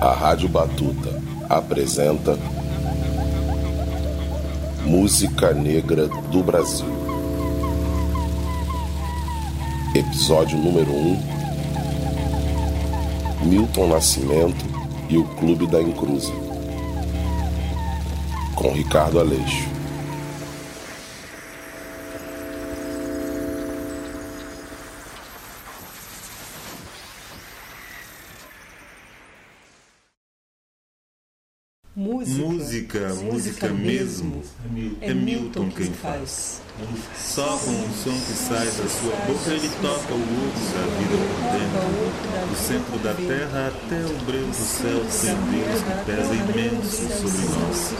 A Rádio Batuta apresenta Música Negra do Brasil. Episódio número 1 Milton Nascimento e o Clube da Encruza. Com Ricardo Aleixo. Música, Música, música mesmo, é Milton quem faz. Só com o som que sai da sua boca ele toca o outro da vida por dentro. Do centro da terra até o breu do céu, sem Deus que pesa imenso sobre nós.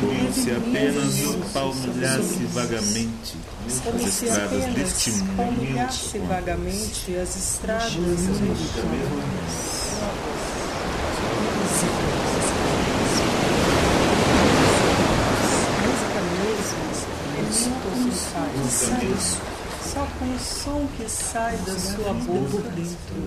Como se apenas o palmilhasse vagamente as estradas deste mundo. palmilhasse vagamente as estradas deste mundo. Música mesmo é Milton que faz. Só com o som que sai da sua boca,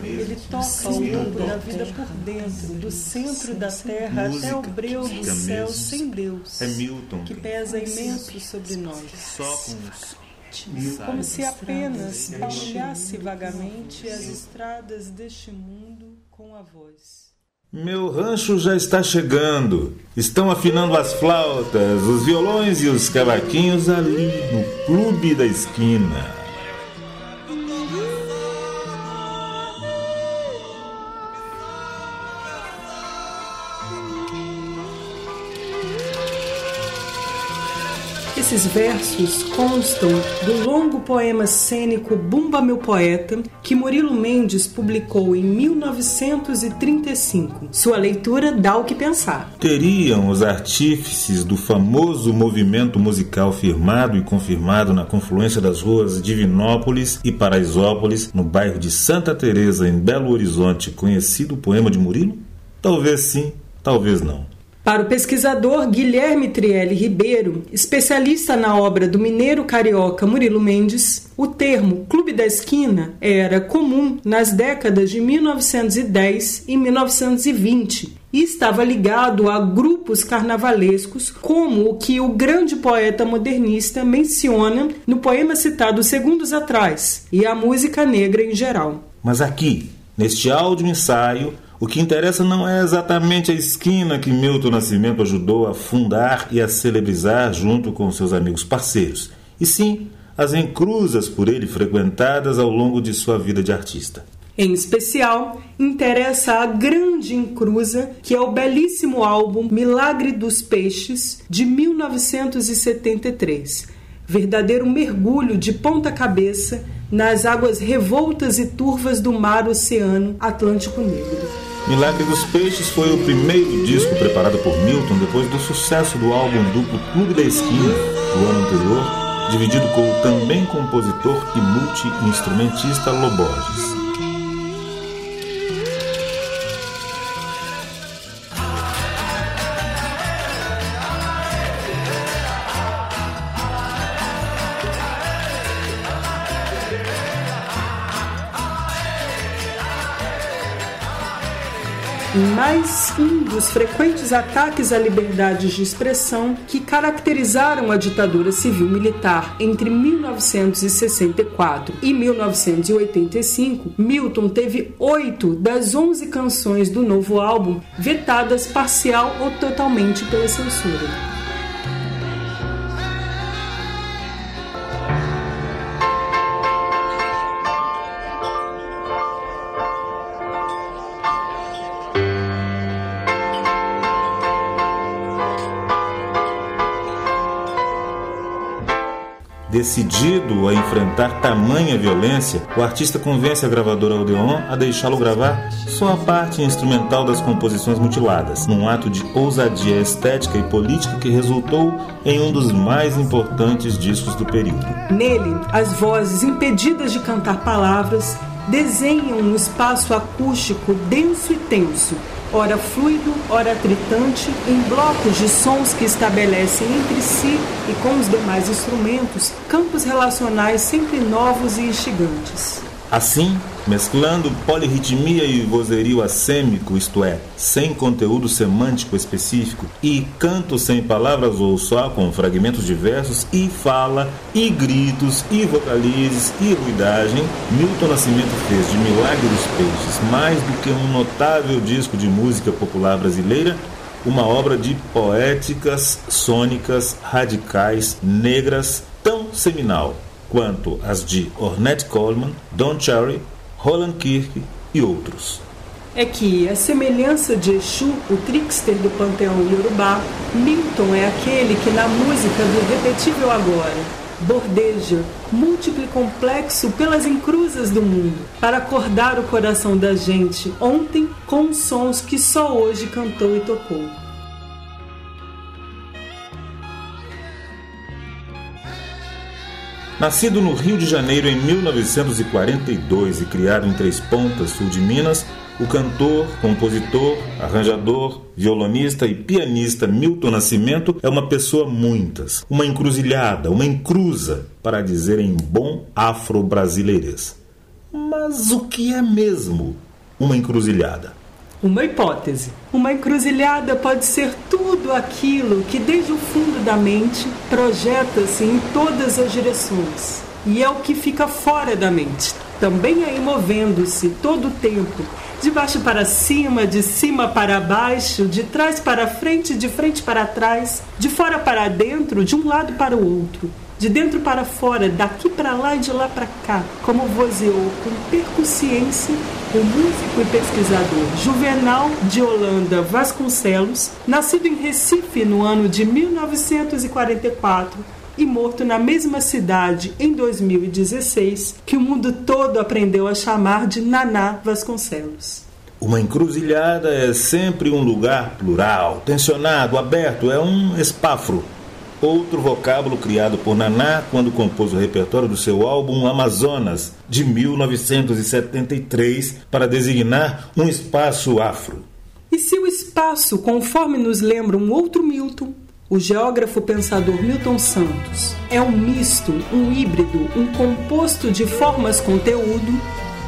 ele toca o mundo da vida por dentro, do centro da terra até o breu do céu sem Deus, É Milton que pesa imenso sobre nós. Como se apenas palmilhasse vagamente as estradas deste mundo com a voz. Meu rancho já está chegando. Estão afinando as flautas, os violões e os cavaquinhos ali no clube da esquina. Esses versos constam do longo poema cênico Bumba Meu Poeta, que Murilo Mendes publicou em 1935. Sua leitura dá o que pensar. Teriam os artífices do famoso movimento musical firmado e confirmado na confluência das ruas Divinópolis e Paraisópolis, no bairro de Santa Teresa, em Belo Horizonte, conhecido poema de Murilo? Talvez sim, talvez não. Para o pesquisador Guilherme Trielli Ribeiro, especialista na obra do mineiro carioca Murilo Mendes, o termo Clube da Esquina era comum nas décadas de 1910 e 1920 e estava ligado a grupos carnavalescos, como o que o grande poeta modernista menciona no poema citado segundos atrás, e a música negra em geral. Mas aqui, neste áudio ensaio, o que interessa não é exatamente a esquina que Milton Nascimento ajudou a fundar e a celebrizar junto com seus amigos parceiros, e sim as encruzas por ele frequentadas ao longo de sua vida de artista. Em especial, interessa a grande encruza, que é o belíssimo álbum Milagre dos Peixes, de 1973. Verdadeiro mergulho de ponta cabeça nas águas revoltas e turvas do mar Oceano Atlântico Negro. Milagre dos Peixes foi o primeiro disco preparado por Milton depois do sucesso do álbum duplo Clube da Esquina, do ano anterior, dividido com o também compositor e multi-instrumentista Loborges. Mais um dos frequentes ataques à liberdade de expressão que caracterizaram a ditadura civil-militar entre 1964 e 1985, Milton teve oito das onze canções do novo álbum vetadas parcial ou totalmente pela censura. Decidido a enfrentar tamanha violência, o artista convence a gravadora Odeon a deixá-lo gravar só a parte instrumental das composições mutiladas, num ato de ousadia estética e política que resultou em um dos mais importantes discos do período. Nele, as vozes impedidas de cantar palavras desenham um espaço acústico denso e tenso, ora fluido, ora tritante, em blocos de sons que estabelecem entre si e com os demais instrumentos campos relacionais sempre novos e instigantes. Assim, mesclando polirritmia e vozerio assêmico, isto é, sem conteúdo semântico específico, e canto sem palavras ou só com fragmentos diversos, e fala, e gritos, e vocalizes, e ruidagem, Milton Nascimento fez de Milagre dos Peixes. Mais do que um notável disco de música popular brasileira, uma obra de poéticas, sônicas, radicais, negras, tão seminal quanto as de Ornette Coleman, Don Cherry, Roland Kirk e outros. É que, a semelhança de Exu, o trickster do panteão iorubá, Milton é aquele que na música do Repetível Agora bordeja, múltiplo e complexo pelas encruzas do mundo, para acordar o coração da gente ontem com sons que só hoje cantou e tocou. Nascido no Rio de Janeiro em 1942 e criado em Três Pontas, sul de Minas, o cantor, compositor, arranjador, violonista e pianista Milton Nascimento é uma pessoa muitas, uma encruzilhada, uma encruza, para dizer em bom afro-brasileirês. Mas o que é mesmo uma encruzilhada? Uma hipótese. Uma encruzilhada pode ser tudo aquilo que, desde o fundo da mente, projeta-se em todas as direções. E é o que fica fora da mente, também aí movendo-se todo o tempo, de baixo para cima, de cima para baixo, de trás para frente, de frente para trás, de fora para dentro, de um lado para o outro de dentro para fora, daqui para lá e de lá para cá, como vozeou com percussiência o músico e pesquisador. Juvenal de Holanda Vasconcelos, nascido em Recife no ano de 1944 e morto na mesma cidade em 2016, que o mundo todo aprendeu a chamar de Naná Vasconcelos. Uma encruzilhada é sempre um lugar plural, tensionado, aberto, é um espáforo outro vocábulo criado por Naná quando compôs o repertório do seu álbum Amazonas, de 1973, para designar um espaço afro. E se o espaço, conforme nos lembra um outro Milton, o geógrafo pensador Milton Santos, é um misto, um híbrido, um composto de formas-conteúdo,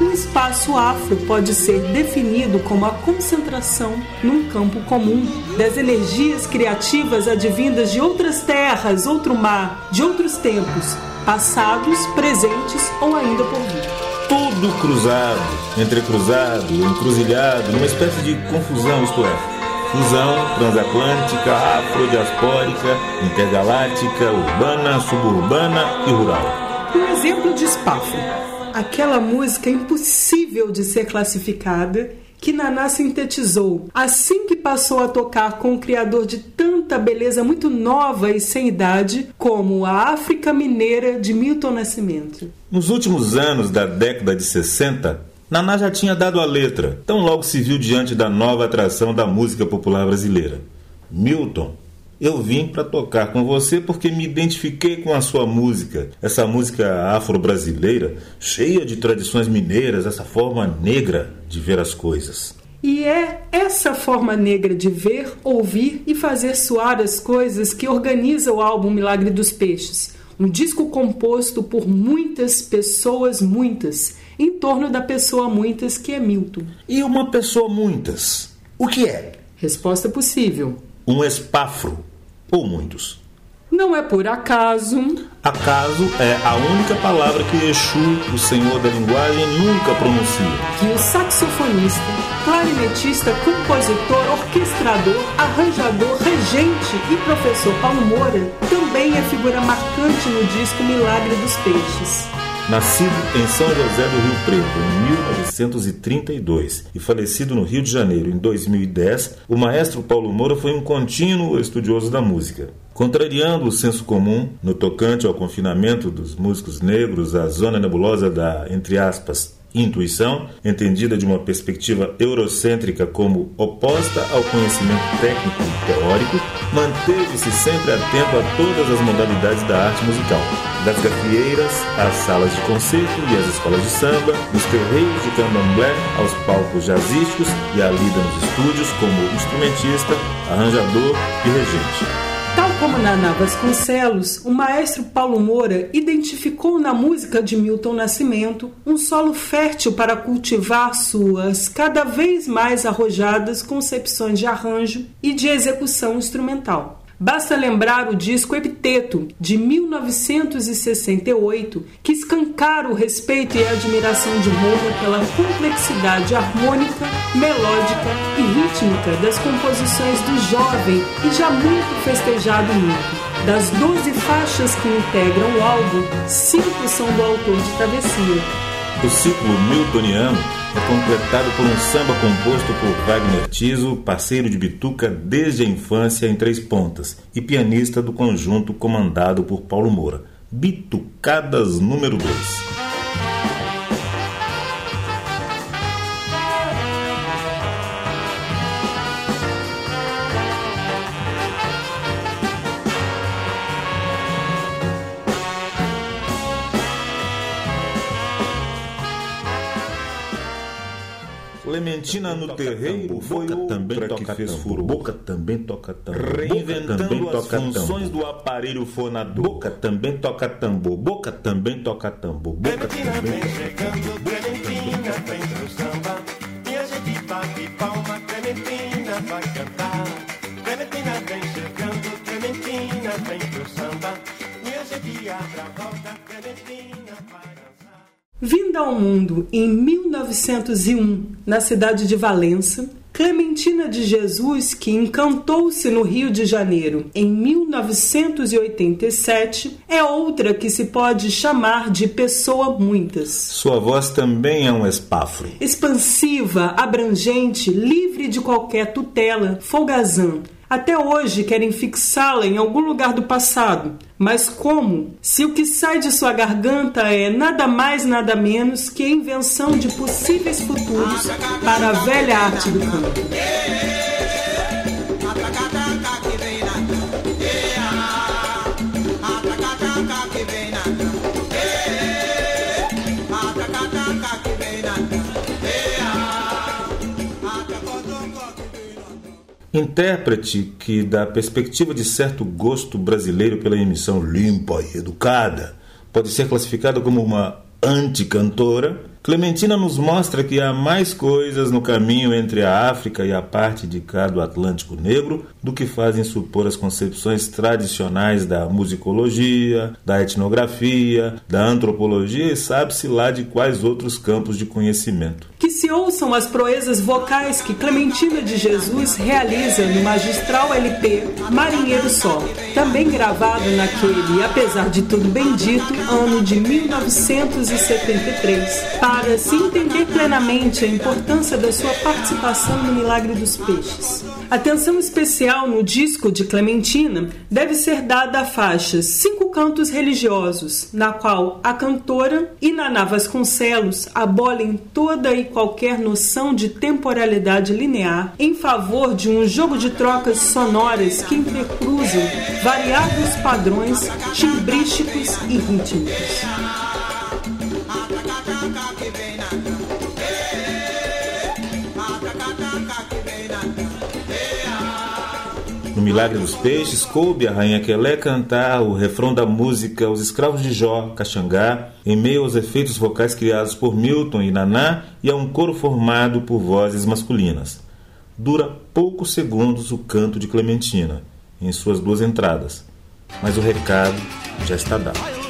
um espaço afro pode ser definido como a concentração num campo comum das energias criativas advindas de outras terras, outro mar, de outros tempos, passados, presentes ou ainda por vir. Tudo cruzado, entrecruzado, encruzilhado, numa espécie de confusão, isto é, fusão transatlântica, afrodiaspórica, intergaláctica, urbana, suburbana e rural. Um exemplo de espáforo aquela música impossível de ser classificada que Naná sintetizou assim que passou a tocar com o criador de tanta beleza muito nova e sem idade como a África Mineira de Milton Nascimento. Nos últimos anos da década de 60, Naná já tinha dado a letra, tão logo se viu diante da nova atração da música popular brasileira. Milton eu vim para tocar com você porque me identifiquei com a sua música, essa música afro-brasileira, cheia de tradições mineiras, essa forma negra de ver as coisas. E é essa forma negra de ver, ouvir e fazer soar as coisas que organiza o álbum Milagre dos Peixes, um disco composto por muitas pessoas, muitas, em torno da pessoa muitas que é Milton. E uma pessoa muitas, o que é? Resposta possível. Um espáfro ou muitos. Não é por acaso. Acaso é a única palavra que Exu, o senhor da linguagem, nunca pronuncia. Que o saxofonista, clarinetista, compositor, orquestrador, arranjador, regente e professor Paulo Moura também é figura marcante no disco Milagre dos Peixes. Nascido em São José do Rio Preto em 1932 e falecido no Rio de Janeiro em 2010, o maestro Paulo Moura foi um contínuo estudioso da música. Contrariando o senso comum no tocante ao confinamento dos músicos negros à zona nebulosa da, entre aspas, intuição, entendida de uma perspectiva eurocêntrica como oposta ao conhecimento técnico e teórico, manteve-se sempre atento a todas as modalidades da arte musical, das gafieiras às salas de concerto e às escolas de samba, dos terreiros de candomblé aos palcos jazzísticos e a lida nos estúdios como instrumentista, arranjador e regente. Tal como Naná Vasconcelos, o maestro Paulo Moura identificou na música de Milton Nascimento um solo fértil para cultivar suas cada vez mais arrojadas concepções de arranjo e de execução instrumental. Basta lembrar o disco Epiteto, de 1968, que escancara o respeito e a admiração de Moura pela complexidade harmônica, melódica e rítmica das composições do jovem e já muito festejado Milton. Das 12 faixas que integram o álbum, cinco são do autor de Travessia. O ciclo miltoniano é completado por um samba composto por Wagner Tiso, parceiro de Bituca desde a infância em Três Pontas, e pianista do conjunto comandado por Paulo Moura. Bitucadas número 2. Clementina no terreiro foi boca também toca que fez furo. Boca também toca tambor. Reinventando as funções tambor. do aparelho fonador. Boca também toca tambor. Boca também toca tambor. Boca também toca chegando, Clementina vem pro samba. E a gente bate palma, Clementina vai cantar. Clementina vem chegando, Clementina vem pro samba. E a gente abre a volta, Vinda ao mundo em 1901, na cidade de Valença, Clementina de Jesus, que encantou-se no Rio de Janeiro em 1987, é outra que se pode chamar de pessoa muitas. Sua voz também é um espafro. Expansiva, abrangente, livre de qualquer tutela, folgazã até hoje querem fixá-la em algum lugar do passado. Mas como? Se o que sai de sua garganta é nada mais, nada menos que a invenção de possíveis futuros para a velha arte do canto. Intérprete que, da perspectiva de certo gosto brasileiro pela emissão limpa e educada, pode ser classificada como uma anticantora, Clementina nos mostra que há mais coisas no caminho entre a África e a parte de cá do Atlântico Negro do que fazem supor as concepções tradicionais da musicologia, da etnografia, da antropologia e sabe-se lá de quais outros campos de conhecimento. Que se ouçam as proezas vocais que Clementina de Jesus realiza no magistral LP Marinheiro Só, também gravado naquele, apesar de tudo bendito, ano de 1973 para se entender plenamente a importância da sua participação no milagre dos peixes. Atenção especial no disco de Clementina deve ser dada à faixa Cinco Cantos Religiosos, na qual a cantora e Naná Vasconcelos abolem toda e qualquer noção de temporalidade linear em favor de um jogo de trocas sonoras que intercruzam variados padrões timbrísticos e rítmicos. Milagre dos Peixes, coube a Rainha Quelé cantar o refrão da música Os Escravos de Jó, Caxangá, em meio aos efeitos vocais criados por Milton e Naná e a um coro formado por vozes masculinas. Dura poucos segundos o canto de Clementina, em suas duas entradas, mas o recado já está dado.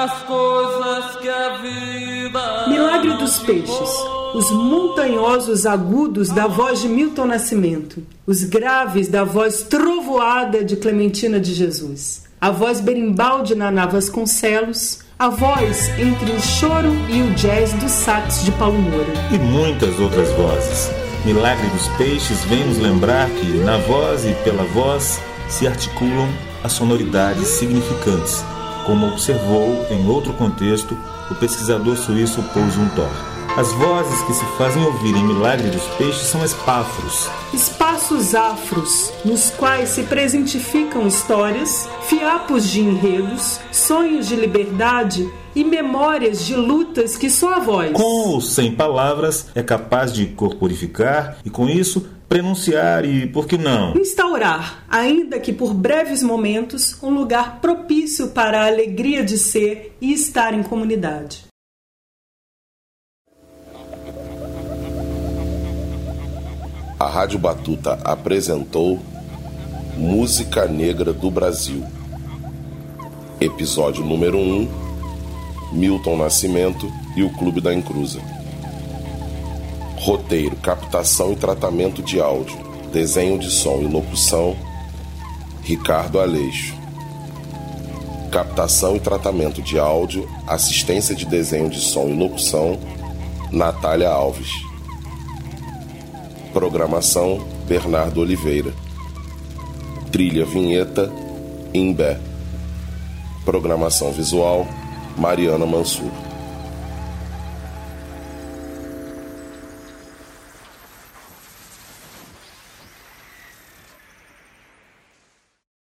As coisas que a vida. Milagre dos peixes. Os montanhosos agudos da voz de Milton Nascimento, os graves da voz trovoada de Clementina de Jesus, a voz berimbau de Naná Vasconcelos, a voz entre o choro e o jazz do sax de Paulo Moura. E muitas outras vozes. Milagre dos Peixes vem nos lembrar que na voz e pela voz se articulam as sonoridades significantes, como observou em outro contexto o pesquisador suíço Paul Zumthor. As vozes que se fazem ouvir em Milagre dos Peixes são espáforos. Espaços afros, nos quais se presentificam histórias, fiapos de enredos, sonhos de liberdade e memórias de lutas que só a voz. Com ou sem palavras, é capaz de corporificar e, com isso, prenunciar e, por que não? Instaurar, ainda que por breves momentos, um lugar propício para a alegria de ser e estar em comunidade. a Rádio Batuta apresentou Música Negra do Brasil. Episódio número 1: Milton Nascimento e o Clube da Encruza. Roteiro, captação e tratamento de áudio, desenho de som e locução: Ricardo Aleixo. Captação e tratamento de áudio, assistência de desenho de som e locução: Natália Alves. Programação Bernardo Oliveira. Trilha Vinheta Imbé. Programação visual Mariana Mansur.